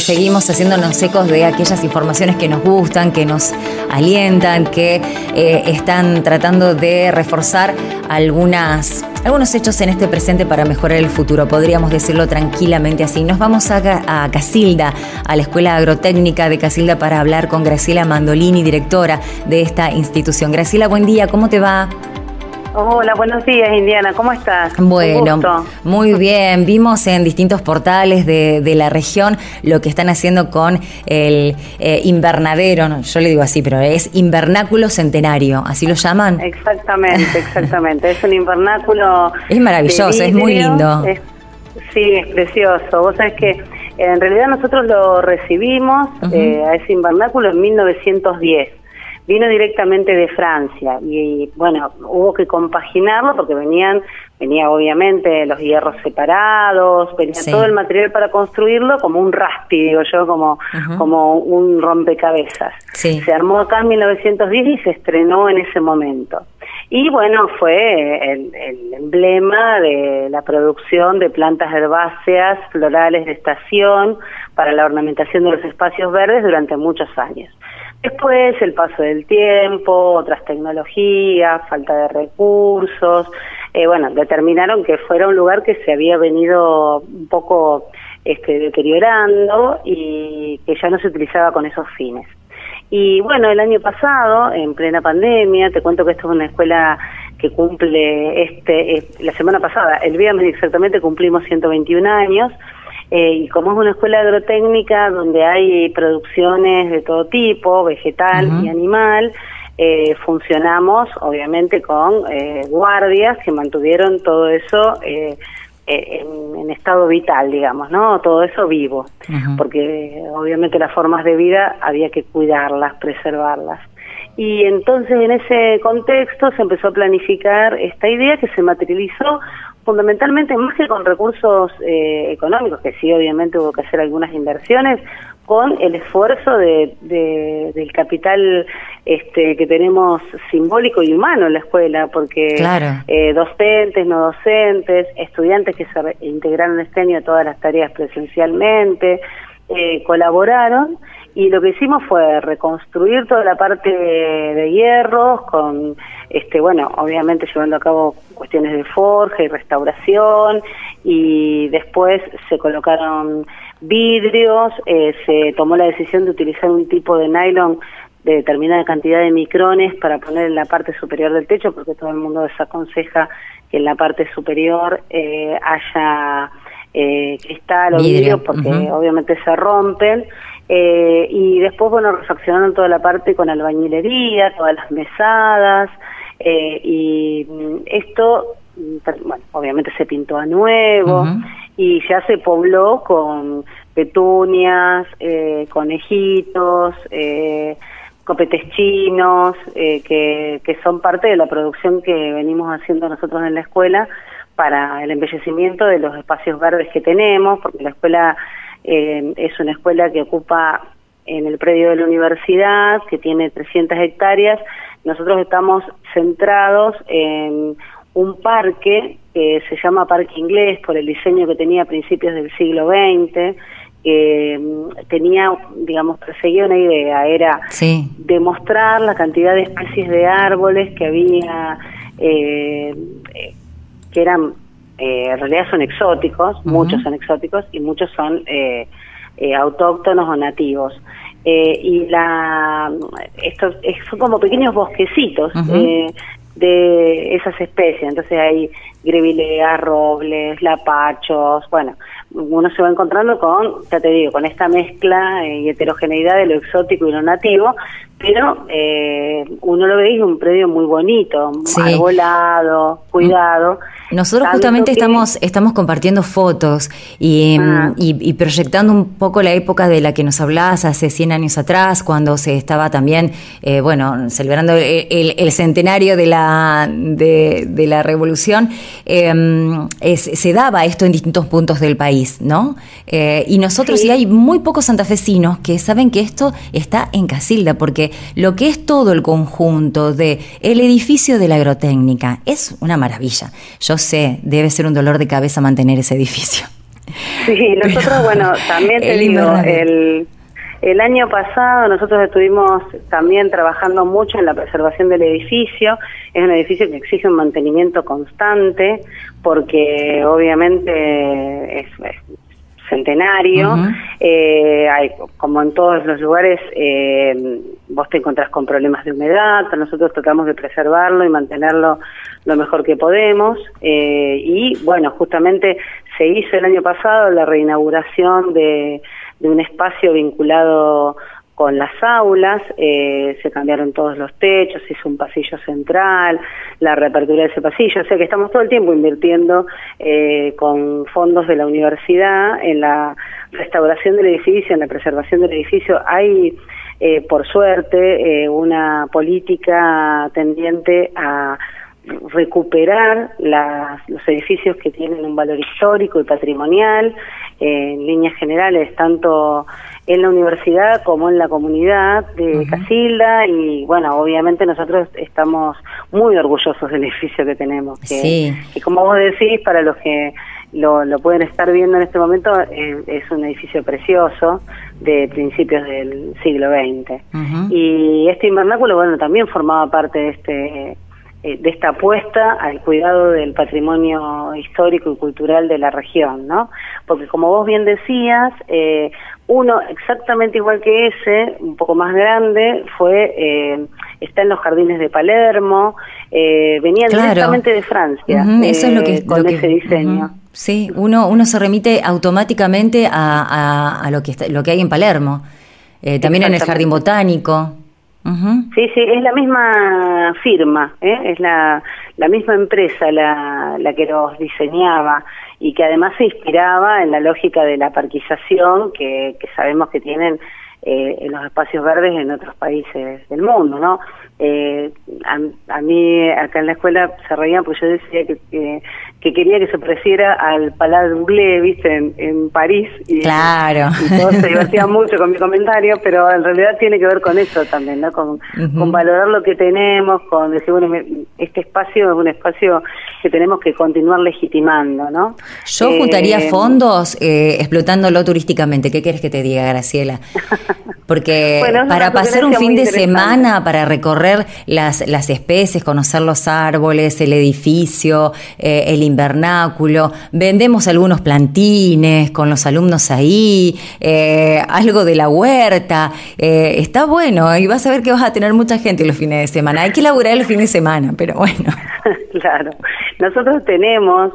seguimos haciéndonos ecos de aquellas informaciones que nos gustan, que nos alientan, que eh, están tratando de reforzar algunas, algunos hechos en este presente para mejorar el futuro, podríamos decirlo tranquilamente así. Nos vamos a, a Casilda, a la Escuela Agrotécnica de Casilda para hablar con Graciela Mandolini, directora de esta institución. Graciela, buen día, ¿cómo te va? Hola, buenos días, Indiana. ¿Cómo estás? Bueno, muy bien. Vimos en distintos portales de, la región lo que están haciendo con el eh, invernadero, yo le digo así, pero es invernáculo centenario, ¿así lo llaman? Exactamente, exactamente. es un invernáculo. Es maravilloso, es muy lindo. sí, es precioso. Vos sabés que en realidad nosotros lo recibimos eh, a ese invernáculo en 1910 vino directamente de Francia y bueno, hubo que compaginarlo porque venían, venía obviamente los hierros separados, venía todo el material para construirlo como un raspi, digo yo, como, como un rompecabezas. Se armó acá en 1910 y se estrenó en ese momento. Y bueno, fue el, el, emblema de la producción de plantas herbáceas, florales de estación, para la ornamentación de los espacios verdes durante muchos años. Después el paso del tiempo, otras tecnologías, falta de recursos, eh, bueno, determinaron que fuera un lugar que se había venido un poco este, deteriorando y que ya no se utilizaba con esos fines. Y bueno, el año pasado, en plena pandemia, te cuento que esto es una escuela que cumple este, la semana pasada, el viernes exactamente cumplimos 121 años, eh, y como es una escuela agrotécnica donde hay producciones de todo tipo, vegetal y animal, eh, funcionamos obviamente con eh, guardias que mantuvieron todo eso en, estado vital, digamos, ¿no? Todo eso vivo, porque obviamente las formas de vida había que cuidarlas, preservarlas. Y entonces en ese contexto se empezó a planificar esta idea que se materializó fundamentalmente más que con recursos eh, económicos, que sí obviamente hubo que hacer algunas inversiones, con el esfuerzo de, del capital este, que tenemos simbólico y humano en la escuela, porque eh, docentes, no docentes, estudiantes que se integraron este año a todas las tareas presencialmente, eh, colaboraron y lo que hicimos fue reconstruir toda la parte de, hierros con este bueno obviamente llevando a cabo cuestiones de forja y restauración y después se colocaron vidrios eh, se tomó la decisión de utilizar un tipo de nylon de determinada cantidad de micrones para poner en la parte superior del techo porque todo el mundo desaconseja que en la parte superior eh, haya eh, cristal o vidrio, porque obviamente se rompen eh, y después, bueno, refaccionaron toda la parte con albañilería, todas las mesadas, eh, y mm, esto, mm, bueno, obviamente se pintó a nuevo y ya se pobló con petunias, eh, conejitos, eh, copetes chinos, eh, que, que son parte de la producción que venimos haciendo nosotros en la escuela para el embellecimiento de los espacios verdes que tenemos, porque la escuela eh, es una escuela que ocupa en el predio de la universidad, que tiene 300 hectáreas. Nosotros estamos centrados en un parque que se llama Parque Inglés por el diseño que tenía a principios del siglo XX, que mm, tenía, digamos, perseguía una idea, era demostrar la cantidad de especies de árboles que había, eh, eh que eran eh, en realidad son exóticos, muchos son exóticos y muchos son eh, eh, autóctonos o nativos. y la estos son como pequeños bosquecitos de esas especies. Entonces hay grevileas, robles, lapachos, bueno, uno se va encontrando con, ya te digo, con esta mezcla y heterogeneidad de lo exótico y lo nativo, pero eh, uno lo ve y es un predio muy bonito, arbolado, cuidado. Nosotros justamente estamos, estamos compartiendo fotos ah. y, proyectando un poco la época de la que nos hablabas hace 100 años atrás, cuando se estaba también, eh, bueno, celebrando el, centenario de la, de, la revolución, em, se daba esto en distintos puntos del país, ¿no? Eh, y nosotros, y hay muy pocos santafesinos que saben que esto está en Casilda, porque lo que es todo el conjunto de el edificio de la agrotécnica es una maravilla. Yo sé, debe ser un dolor de cabeza mantener ese edificio. Sí, nosotros, bueno, también te digo, el, el año pasado nosotros estuvimos también trabajando mucho en la preservación del edificio. Es un edificio que exige un mantenimiento constante porque obviamente es, centenario. eh, hay, como en todos los lugares, eh, vos te encontrás con problemas de humedad. Nosotros tratamos de preservarlo y mantenerlo lo mejor que podemos. Eh, y bueno, justamente se hizo el año pasado la reinauguración de, un espacio vinculado con las aulas, eh, se cambiaron todos los techos, se hizo un pasillo central, la reapertura de ese pasillo, o sea que estamos todo el tiempo invirtiendo eh, con fondos de la universidad en la restauración del edificio, en la preservación del edificio. Hay, eh, por suerte, una política tendiente a recuperar las, los edificios que tienen un valor histórico y patrimonial, en líneas generales, tanto en la universidad como en la comunidad de Casilda. Y bueno, obviamente nosotros estamos muy orgullosos del edificio que tenemos, que, como vos decís, para los que lo, lo pueden estar viendo en este momento, eh, es un edificio precioso de principios del siglo XX. Y este invernáculo, bueno, también formaba parte de este eh, de esta apuesta al cuidado del patrimonio histórico y cultural de la región, ¿no? Porque como vos bien decías, eh, uno exactamente igual que ese, un poco más grande, fue eh, está en los jardines de Palermo, eh, venía directamente de Francia. eso es lo que con ese diseño. Sí, uno uno se remite automáticamente a, a, lo que lo que hay en Palermo. también en el jardín botánico. Sí, sí, es la misma firma, ¿eh? es la, la misma empresa la, la que los diseñaba y que además se inspiraba en la lógica de la parquización que, que sabemos que tienen eh, en los espacios verdes en otros países del mundo, ¿no? Eh, a, mí acá en la escuela se reían porque yo decía que, que, quería que se pareciera al Palais Anglais, viste, en, París. Y, claro. Y todos se divertían mucho con mi comentario, pero en realidad tiene que ver con eso también, ¿no? Con, con valorar lo que tenemos, con decir, bueno, este espacio es un espacio que tenemos que continuar legitimando, ¿no? Yo juntaría eh, fondos eh, explotándolo turísticamente. ¿Qué quieres que te diga, Graciela? Porque para pasar un fin de semana, para recorrer las, las especies, conocer los árboles, el edificio, eh, el invernáculo, vendemos algunos plantines con los alumnos ahí, eh, algo de la huerta. Eh, está bueno y vas a ver que vas a tener mucha gente los fines de semana. Hay que laburar los fines de semana, pero bueno. claro. Nosotros tenemos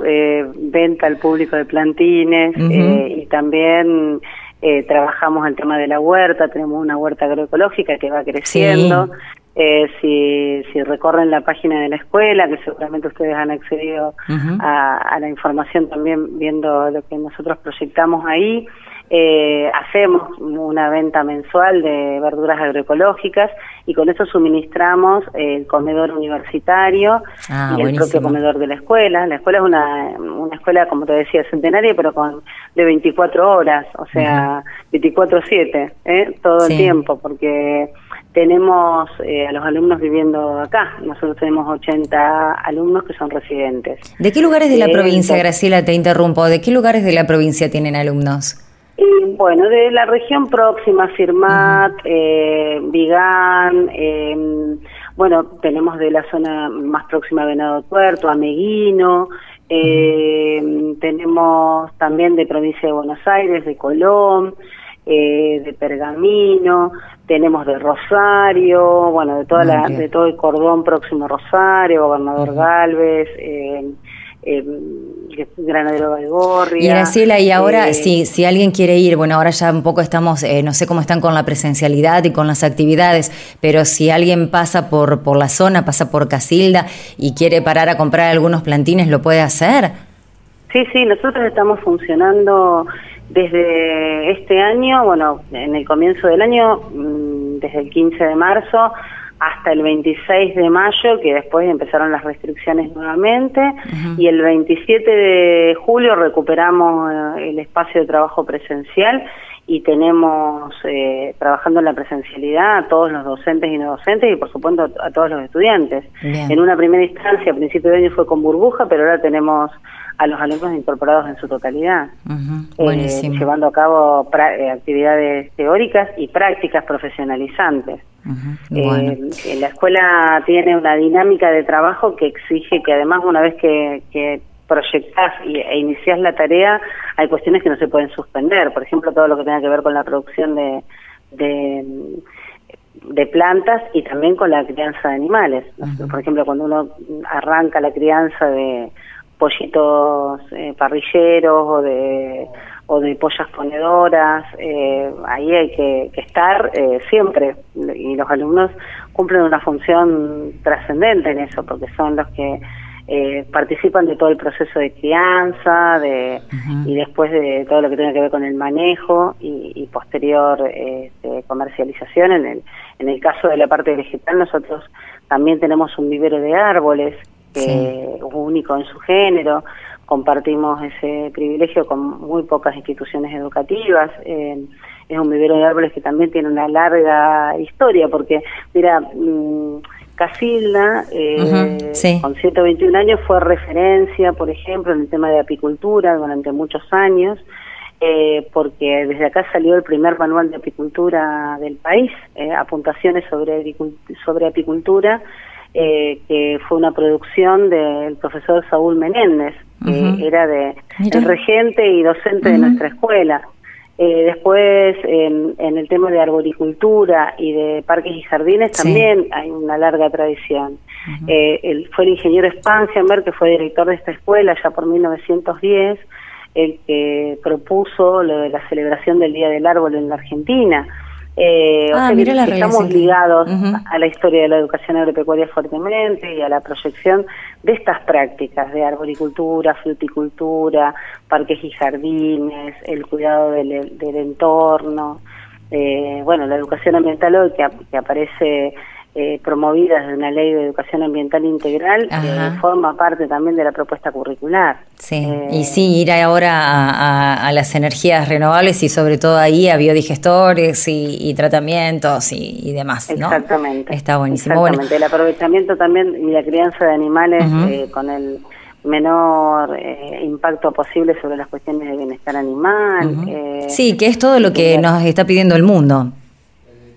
venta al público de plantines y también eh, trabajamos el tema de la huerta, tenemos una huerta agroecológica que va creciendo. Eh, si, si recorren la página de la escuela, que seguramente ustedes han accedido a, la información también viendo lo que nosotros proyectamos ahí, eh, hacemos una venta mensual de verduras agroecológicas y con eso suministramos el comedor universitario ah, y el propio comedor de la escuela. La escuela es una, una escuela, como te decía, centenaria, pero con de 24 horas, o sea, 24/7, ¿eh? todo el tiempo, porque tenemos eh, a los alumnos viviendo acá. Nosotros tenemos 80 alumnos que son residentes. ¿De qué lugares de la eh, provincia, Graciela, te interrumpo? ¿De qué lugares de la provincia tienen alumnos? bueno, de la región próxima, Firmat, eh, Vigán, em, bueno, tenemos de la zona más próxima a Venado Tuerto, Ameguino, em, tenemos también de provincia de Buenos Aires, de Colón, eh, de Pergamino, tenemos de Rosario, bueno, de toda la, de todo el cordón próximo a Rosario, Gobernador Galvez, eh, eh, Granadero Gorria. Y Graciela, y ahora, eh, si, si alguien quiere ir, bueno, ahora ya un poco estamos, eh, no sé cómo están con la presencialidad y con las actividades, pero si alguien pasa por, por la zona, pasa por Casilda y quiere parar a comprar algunos plantines, ¿lo puede hacer? Sí, sí, nosotros estamos funcionando desde este año, bueno, en el comienzo del año, mm, desde el 15 de marzo, hasta el 26 de mayo, que después empezaron las restricciones nuevamente, y el 27 de julio recuperamos eh, el espacio de trabajo presencial y tenemos eh, trabajando en la presencialidad a todos los docentes y no docentes y por supuesto a todos los estudiantes. En una primera instancia, a principio de año fue con burbuja, pero ahora tenemos a los alumnos incorporados en su totalidad, eh, llevando a cabo eh, actividades teóricas y prácticas profesionalizantes. Eh, la escuela tiene una dinámica de trabajo que exige que además una vez que, que proyectás e iniciás la tarea, hay cuestiones que no se pueden suspender. Por ejemplo, todo lo que tenga que ver con la producción de, de, plantas y también con la crianza de animales. Por ejemplo, cuando uno arranca la crianza de pollitos eh, parrilleros o de o de pollas ponedoras, eh, ahí hay que, estar eh, siempre y los alumnos cumplen una función trascendente en eso porque son los que eh, participan de todo el proceso de crianza de, y después de todo lo que tiene que ver con el manejo y, posterior este, comercialización. En el, en el caso de la parte vegetal, nosotros también tenemos un vivero de árboles único en su género. Compartimos ese privilegio con muy pocas instituciones educativas. Eh, es un vivero de árboles que también tiene una larga historia, porque, mira, mm, Casilda, eh, con 121 años, fue referencia, por ejemplo, en el tema de apicultura durante muchos años, eh, porque desde acá salió el primer manual de apicultura del país, eh, apuntaciones sobre, sobre apicultura, eh, que fue una producción del profesor Saúl Menéndez, que era de, el regente y docente de nuestra escuela. Eh, después, en, el tema de arboricultura y de parques y jardines también hay una larga tradición. Eh, fue el ingeniero Spangenberg, que fue director de esta escuela ya por 1910, el que propuso lo de la celebración del Día del Árbol en la Argentina. Eh, o ah, sea que estamos ligados a la historia de la educación agropecuaria fuertemente y a la proyección de estas prácticas de arboricultura, fruticultura, parques y jardines, el cuidado del, del entorno, eh, bueno, la educación ambiental hoy que, que aparece eh, promovidas de una ley de educación ambiental integral que forma parte también de la propuesta curricular. Sí, y sí, ir ahora a, las energías renovables y sobre todo ahí a biodigestores y, tratamientos y, demás, ¿no? Exactamente. Está buenísimo. Exactamente, el aprovechamiento también y la crianza de animales eh, con el menor eh, impacto posible sobre las cuestiones de bienestar animal. sí, que es todo lo que nos está pidiendo el mundo.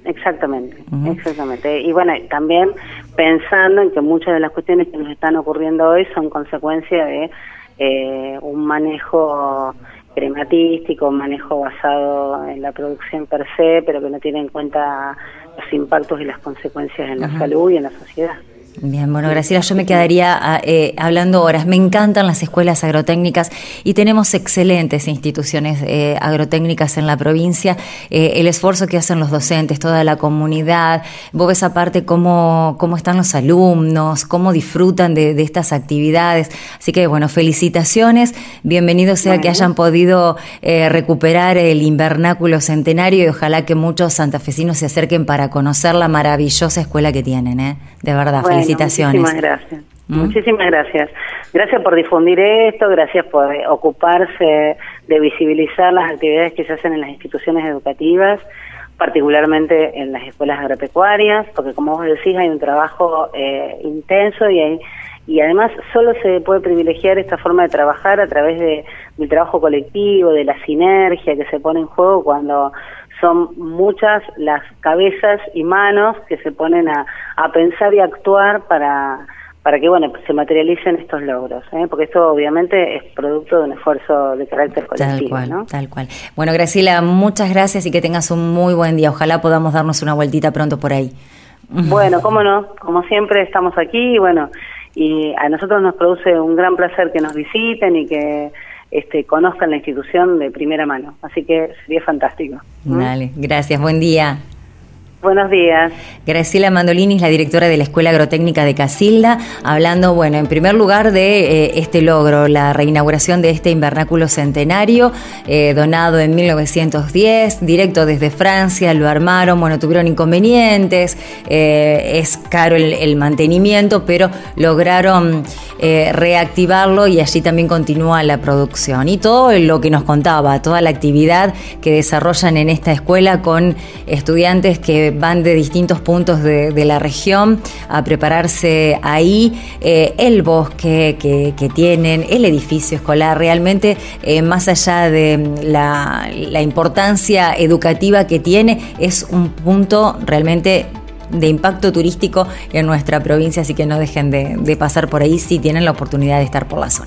Exactamente, exactamente. Y bueno, también pensando en que muchas de las cuestiones que nos están ocurriendo hoy son consecuencia de eh, un manejo crematístico, un manejo basado en la producción per se, pero que no tiene en cuenta los impactos y las consecuencias en la salud y en la sociedad. Bien, bueno, Graciela, yo me quedaría ah, eh, hablando horas. Me encantan las escuelas agrotécnicas y tenemos excelentes instituciones eh, agrotécnicas en la provincia. Eh, el esfuerzo que hacen los docentes, toda la comunidad. Vos ves aparte cómo, cómo están los alumnos, cómo disfrutan de, estas actividades. Así que, bueno, felicitaciones. Bienvenido sea que hayan podido recuperar el invernáculo centenario y ojalá que muchos santafesinos se acerquen para conocer la maravillosa escuela que tienen. De verdad, felicitaciones. Muchísimas gracias. ¿Mm? Muchísimas gracias. Gracias por difundir esto, gracias por ocuparse de visibilizar las actividades que se hacen en las instituciones educativas, particularmente en las escuelas agropecuarias, porque como vos decís hay un trabajo eh, intenso y hay, y además solo se puede privilegiar esta forma de trabajar a través de, del trabajo colectivo, de la sinergia que se pone en juego cuando son muchas las cabezas y manos que se ponen a, pensar y actuar para, para que bueno se materialicen estos logros, ¿eh? porque esto obviamente es producto de un esfuerzo de carácter colectivo. Tal cual, tal cual. Bueno, Graciela, muchas gracias y que tengas un muy buen día. Ojalá podamos darnos una vueltita pronto por ahí. Bueno, cómo no, como siempre estamos aquí y bueno, y a nosotros nos produce un gran placer que nos visiten y que este, conozcan la institución de primera mano. Así que sería fantástico. Vale, gracias, buen día. Buenos días. Graciela Mandolini es la directora de la Escuela Agrotécnica de Casilda, hablando, bueno, en primer lugar de eh, este logro, la reinauguración de este invernáculo centenario, eh, donado en 1910, directo desde Francia, lo armaron, bueno, tuvieron inconvenientes, eh, es caro el, mantenimiento, pero lograron eh, reactivarlo y allí también continúa la producción. Y todo lo que nos contaba, toda la actividad que desarrollan en esta escuela con estudiantes que van de distintos puntos de, la región a prepararse ahí, eh, el bosque que, tienen, el edificio escolar, realmente eh, más allá de la, la importancia educativa que tiene, es un punto realmente de impacto turístico en nuestra provincia, así que no dejen de, de pasar por ahí si tienen la oportunidad de estar por la zona.